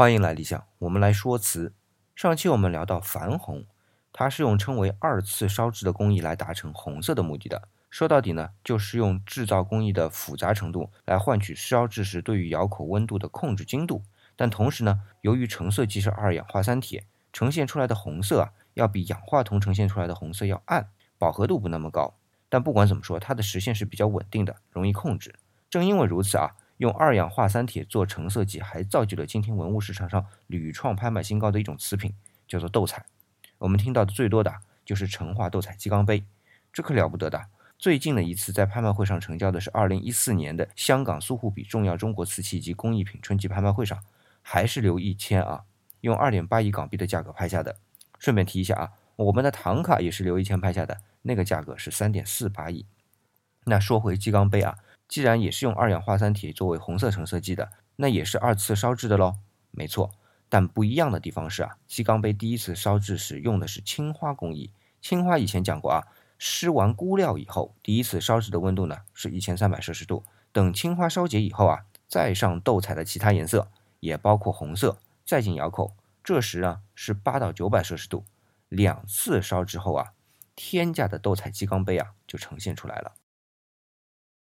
欢迎来理想，我们来说瓷。上期我们聊到矾红，它是用称为二次烧制的工艺来达成红色的目的的。说到底呢，就是用制造工艺的复杂程度来换取烧制时对于窑口温度的控制精度。但同时呢，由于成色即是二氧化三铁，呈现出来的红色啊，要比氧化铜呈现出来的红色要暗，饱和度不那么高。但不管怎么说，它的实现是比较稳定的，容易控制。正因为如此啊。用二氧化三铁做成色剂，还造就了今天文物市场上屡创拍卖新高的一种瓷品，叫做斗彩。我们听到的最多的就是成化斗彩鸡缸杯，这可了不得的。最近的一次在拍卖会上成交的是二零一四年的香港苏富比重要中国瓷器及工艺品春季拍卖会上，还是刘一谦啊，用二点八亿港币的价格拍下的。顺便提一下啊，我们的唐卡也是刘一谦拍下的，那个价格是三点四八亿。那说回鸡缸杯啊。既然也是用二氧化三铁作为红色成色剂的，那也是二次烧制的喽。没错，但不一样的地方是啊，鸡缸杯第一次烧制时用的是青花工艺。青花以前讲过啊，施完钴料以后，第一次烧制的温度呢是一千三百摄氏度。等青花烧结以后啊，再上斗彩的其他颜色，也包括红色，再进窑口，这时啊是八到九百摄氏度。两次烧之后啊，天价的斗彩鸡缸杯啊就呈现出来了。